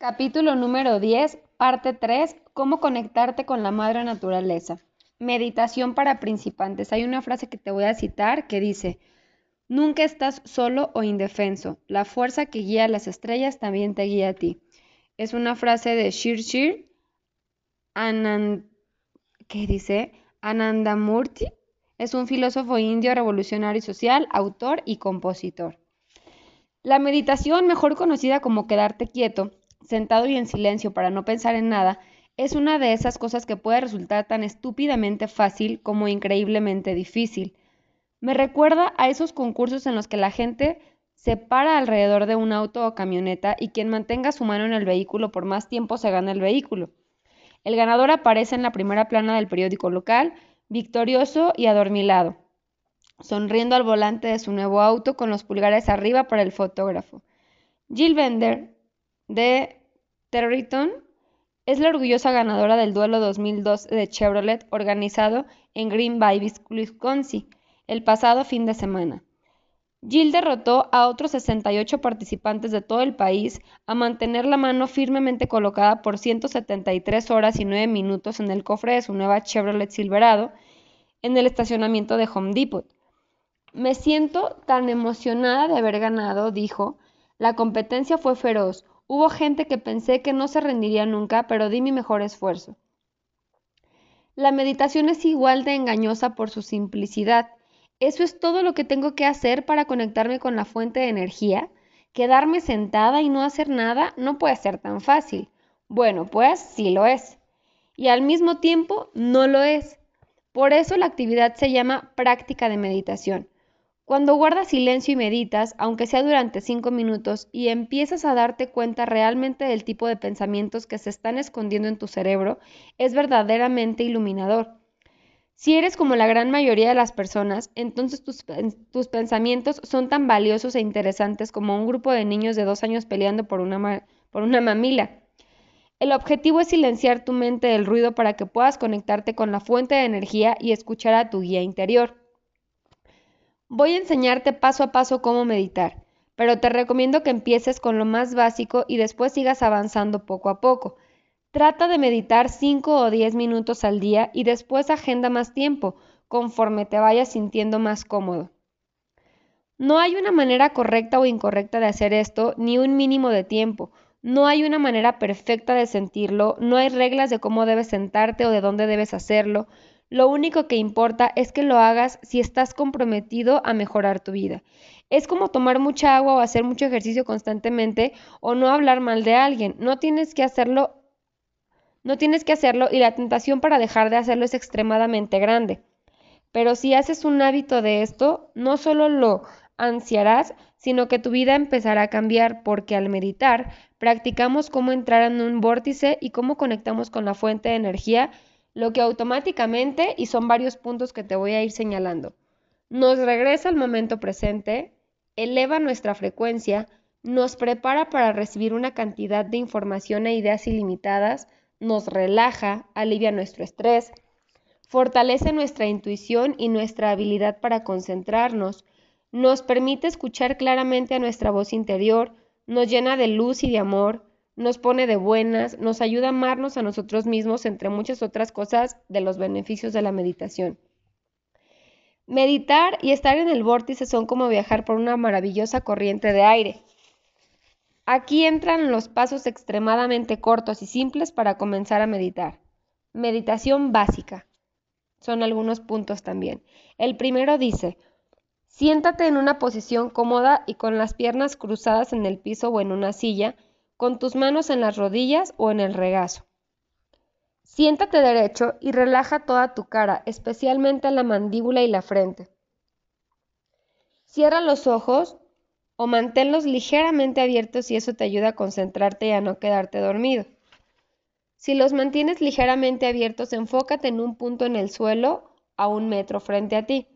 Capítulo número 10, parte 3, cómo conectarte con la madre naturaleza. Meditación para principiantes. Hay una frase que te voy a citar que dice, nunca estás solo o indefenso. La fuerza que guía a las estrellas también te guía a ti. Es una frase de Shir Shir Anand, ¿qué dice? Anandamurti. Es un filósofo indio revolucionario y social, autor y compositor. La meditación, mejor conocida como quedarte quieto, sentado y en silencio para no pensar en nada, es una de esas cosas que puede resultar tan estúpidamente fácil como increíblemente difícil. Me recuerda a esos concursos en los que la gente se para alrededor de un auto o camioneta y quien mantenga su mano en el vehículo por más tiempo se gana el vehículo. El ganador aparece en la primera plana del periódico local, victorioso y adormilado, sonriendo al volante de su nuevo auto con los pulgares arriba para el fotógrafo. Jill Bender, de Territon es la orgullosa ganadora del duelo 2002 de Chevrolet organizado en Green Bay, Wisconsin, el pasado fin de semana. Jill derrotó a otros 68 participantes de todo el país a mantener la mano firmemente colocada por 173 horas y 9 minutos en el cofre de su nueva Chevrolet Silverado en el estacionamiento de Home Depot. Me siento tan emocionada de haber ganado, dijo. La competencia fue feroz, Hubo gente que pensé que no se rendiría nunca, pero di mi mejor esfuerzo. La meditación es igual de engañosa por su simplicidad. ¿Eso es todo lo que tengo que hacer para conectarme con la fuente de energía? ¿Quedarme sentada y no hacer nada? No puede ser tan fácil. Bueno, pues sí lo es. Y al mismo tiempo no lo es. Por eso la actividad se llama práctica de meditación. Cuando guardas silencio y meditas, aunque sea durante cinco minutos, y empiezas a darte cuenta realmente del tipo de pensamientos que se están escondiendo en tu cerebro, es verdaderamente iluminador. Si eres como la gran mayoría de las personas, entonces tus, tus, pensamientos son tan valiosos e interesantes como un grupo de niños de dos años peleando por una, por una mamila. El objetivo es silenciar tu mente del ruido para que puedas conectarte con la fuente de energía y escuchar a tu guía interior. Voy a enseñarte paso a paso cómo meditar, pero te recomiendo que empieces con lo más básico y después sigas avanzando poco a poco. Trata de meditar 5 o 10 minutos al día y después agenda más tiempo, conforme te vayas sintiendo más cómodo. No hay una manera correcta o incorrecta de hacer esto, ni un mínimo de tiempo. No hay una manera perfecta de sentirlo, no hay reglas de cómo debes sentarte o de dónde debes hacerlo. Lo único que importa es que lo hagas si estás comprometido a mejorar tu vida. Es como tomar mucha agua o hacer mucho ejercicio constantemente o no hablar mal de alguien. No tienes que hacerlo no tienes que hacerlo y la tentación para dejar de hacerlo es extremadamente grande. Pero si haces un hábito de esto, no solo lo ansiarás, sino que tu vida empezará a cambiar porque al meditar practicamos cómo entrar en un vórtice y cómo conectamos con la fuente de energía lo que automáticamente, y son varios puntos que te voy a ir señalando, nos regresa al momento presente, eleva nuestra frecuencia, nos prepara para recibir una cantidad de información e ideas ilimitadas, nos relaja, alivia nuestro estrés, fortalece nuestra intuición y nuestra habilidad para concentrarnos, nos permite escuchar claramente a nuestra voz interior, nos llena de luz y de amor, nos pone de buenas, nos ayuda a amarnos a nosotros mismos, entre muchas otras cosas de los beneficios de la meditación. Meditar y estar en el vórtice son como viajar por una maravillosa corriente de aire. Aquí entran los pasos extremadamente cortos y simples para comenzar a meditar. Meditación básica. Son algunos puntos también. El primero dice, siéntate en una posición cómoda y con las piernas cruzadas en el piso o en una silla, con tus manos en las rodillas o en el regazo. Siéntate derecho y relaja toda tu cara, especialmente la mandíbula y la frente. Cierra los ojos o manténlos ligeramente abiertos si eso te ayuda a concentrarte y a no quedarte dormido. Si los mantienes ligeramente abiertos, enfócate en un punto en el suelo a un metro frente a ti.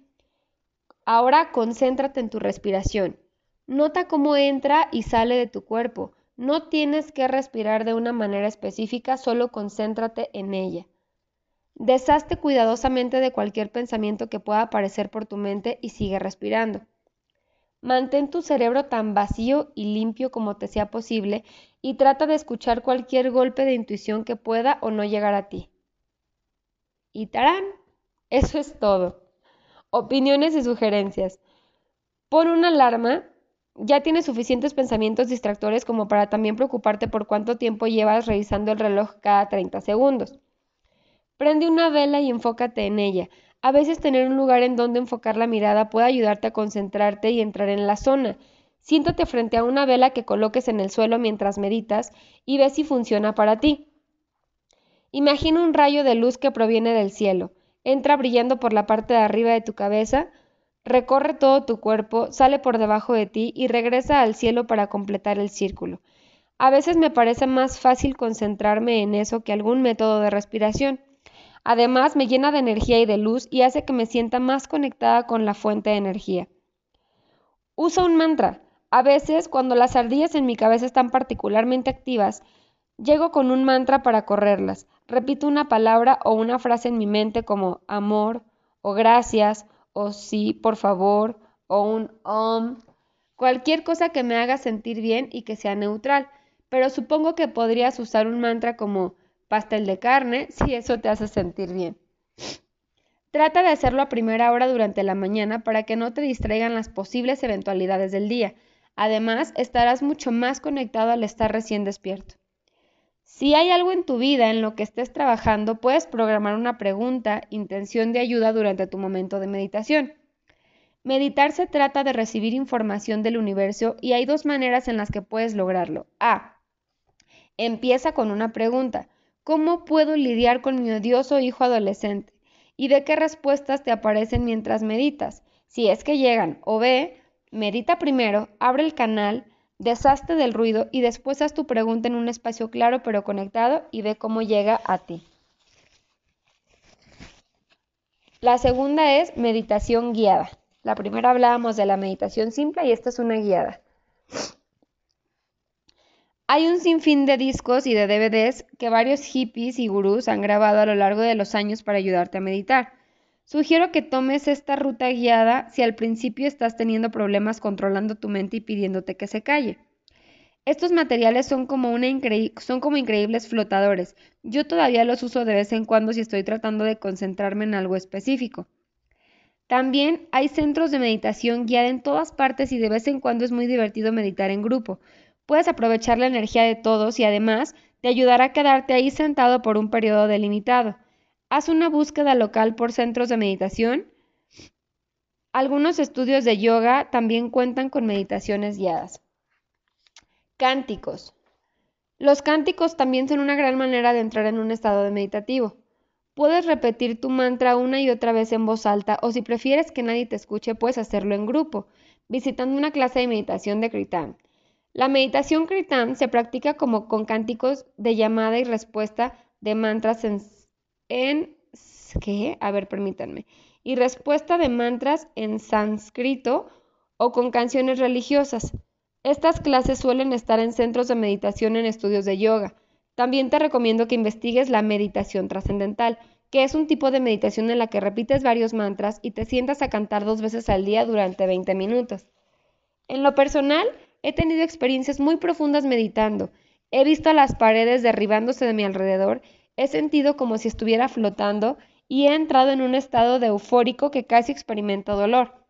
Ahora concéntrate en tu respiración. Nota cómo entra y sale de tu cuerpo. No tienes que respirar de una manera específica, solo concéntrate en ella. Deshazte cuidadosamente de cualquier pensamiento que pueda aparecer por tu mente y sigue respirando. Mantén tu cerebro tan vacío y limpio como te sea posible y trata de escuchar cualquier golpe de intuición que pueda o no llegar a ti. Y tarán, eso es todo. Opiniones y sugerencias. Pon una alarma. Ya tienes suficientes pensamientos distractores como para también preocuparte por cuánto tiempo llevas revisando el reloj cada 30 segundos. Prende una vela y enfócate en ella. A veces tener un lugar en donde enfocar la mirada puede ayudarte a concentrarte y entrar en la zona. Siéntate frente a una vela que coloques en el suelo mientras meditas y ve si funciona para ti. Imagina un rayo de luz que proviene del cielo. Entra brillando por la parte de arriba de tu cabeza, recorre todo tu cuerpo, sale por debajo de ti y regresa al cielo para completar el círculo. A veces me parece más fácil concentrarme en eso que algún método de respiración. Además, me llena de energía y de luz y hace que me sienta más conectada con la fuente de energía. Usa un mantra. A veces, cuando las ardillas en mi cabeza están particularmente activas, llego con un mantra para correrlas. Repito una palabra o una frase en mi mente como amor, o gracias, o sí, por favor, o un om, cualquier cosa que me haga sentir bien y que sea neutral. Pero supongo que podrías usar un mantra como pastel de carne, si eso te hace sentir bien. Trata de hacerlo a primera hora durante la mañana para que no te distraigan las posibles eventualidades del día. Además, estarás mucho más conectado al estar recién despierto. Si hay algo en tu vida en lo que estés trabajando, puedes programar una pregunta, intención de ayuda durante tu momento de meditación. Meditar se trata de recibir información del universo y hay dos maneras en las que puedes lograrlo. A. Empieza con una pregunta. ¿Cómo puedo lidiar con mi odioso hijo adolescente? ¿Y de qué respuestas te aparecen mientras meditas? Si es que llegan. O B, medita primero, abre el canal, deshazte del ruido y después haz tu pregunta en un espacio claro pero conectado y ve cómo llega a ti. La segunda es meditación guiada. La primera hablábamos de la meditación simple y esta es una guiada. Hay un sinfín de discos y de DVDs que varios hippies y gurús han grabado a lo largo de los años para ayudarte a meditar. Sugiero que tomes esta ruta guiada si al principio estás teniendo problemas controlando tu mente y pidiéndote que se calle. Estos materiales son como, increíbles flotadores. Yo todavía los uso de vez en cuando si estoy tratando de concentrarme en algo específico. También hay centros de meditación guiada en todas partes y de vez en cuando es muy divertido meditar en grupo. Puedes aprovechar la energía de todos y además te ayudará a quedarte ahí sentado por un periodo delimitado. Haz una búsqueda local por centros de meditación. Algunos estudios de yoga también cuentan con meditaciones guiadas. Cánticos. Los cánticos también son una gran manera de entrar en un estado de meditativo. Puedes repetir tu mantra una y otra vez en voz alta o si prefieres que nadie te escuche, puedes hacerlo en grupo, visitando una clase de meditación de Kritan. La meditación Kritan se practica como con cánticos de llamada y respuesta de mantras en, en ¿qué? A ver, permítanme. Y respuesta de mantras en sánscrito o con canciones religiosas. Estas clases suelen estar en centros de meditación en estudios de yoga. También te recomiendo que investigues la meditación trascendental, que es un tipo de meditación en la que repites varios mantras y te sientas a cantar dos veces al día durante 20 minutos. En lo personal, He tenido experiencias muy profundas meditando. He visto las paredes derribándose de mi alrededor, he sentido como si estuviera flotando y he entrado en un estado de eufórico que casi experimento dolor.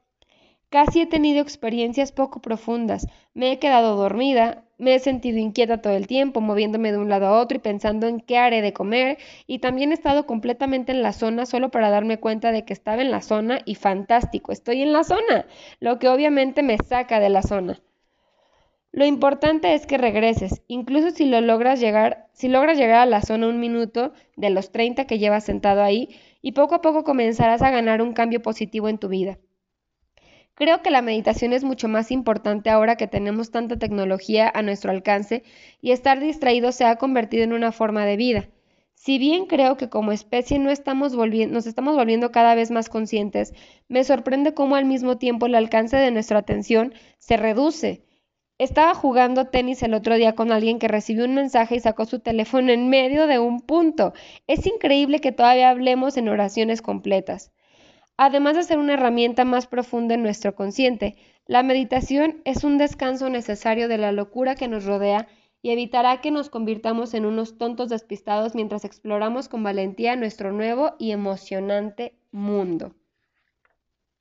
Casi he tenido experiencias poco profundas. Me he quedado dormida, me he sentido inquieta todo el tiempo, moviéndome de un lado a otro y pensando en qué haré de comer, y también he estado completamente en la zona solo para darme cuenta de que estaba en la zona y fantástico, estoy en la zona, lo que obviamente me saca de la zona. Lo importante es que regreses, incluso si lo logras llegar, si logras llegar a la zona un minuto de los 30 que llevas sentado ahí, y poco a poco comenzarás a ganar un cambio positivo en tu vida. Creo que la meditación es mucho más importante ahora que tenemos tanta tecnología a nuestro alcance y estar distraído se ha convertido en una forma de vida. Si bien creo que como especie no estamos nos estamos volviendo cada vez más conscientes, me sorprende cómo al mismo tiempo el alcance de nuestra atención se reduce estaba jugando tenis el otro día con alguien que recibió un mensaje y sacó su teléfono en medio de un punto. Es increíble que todavía hablemos en oraciones completas. Además de ser una herramienta más profunda en nuestro consciente, La meditación es un descanso necesario de la locura que nos rodea y evitará que nos convirtamos en unos tontos despistados mientras exploramos con valentía nuestro nuevo y emocionante mundo.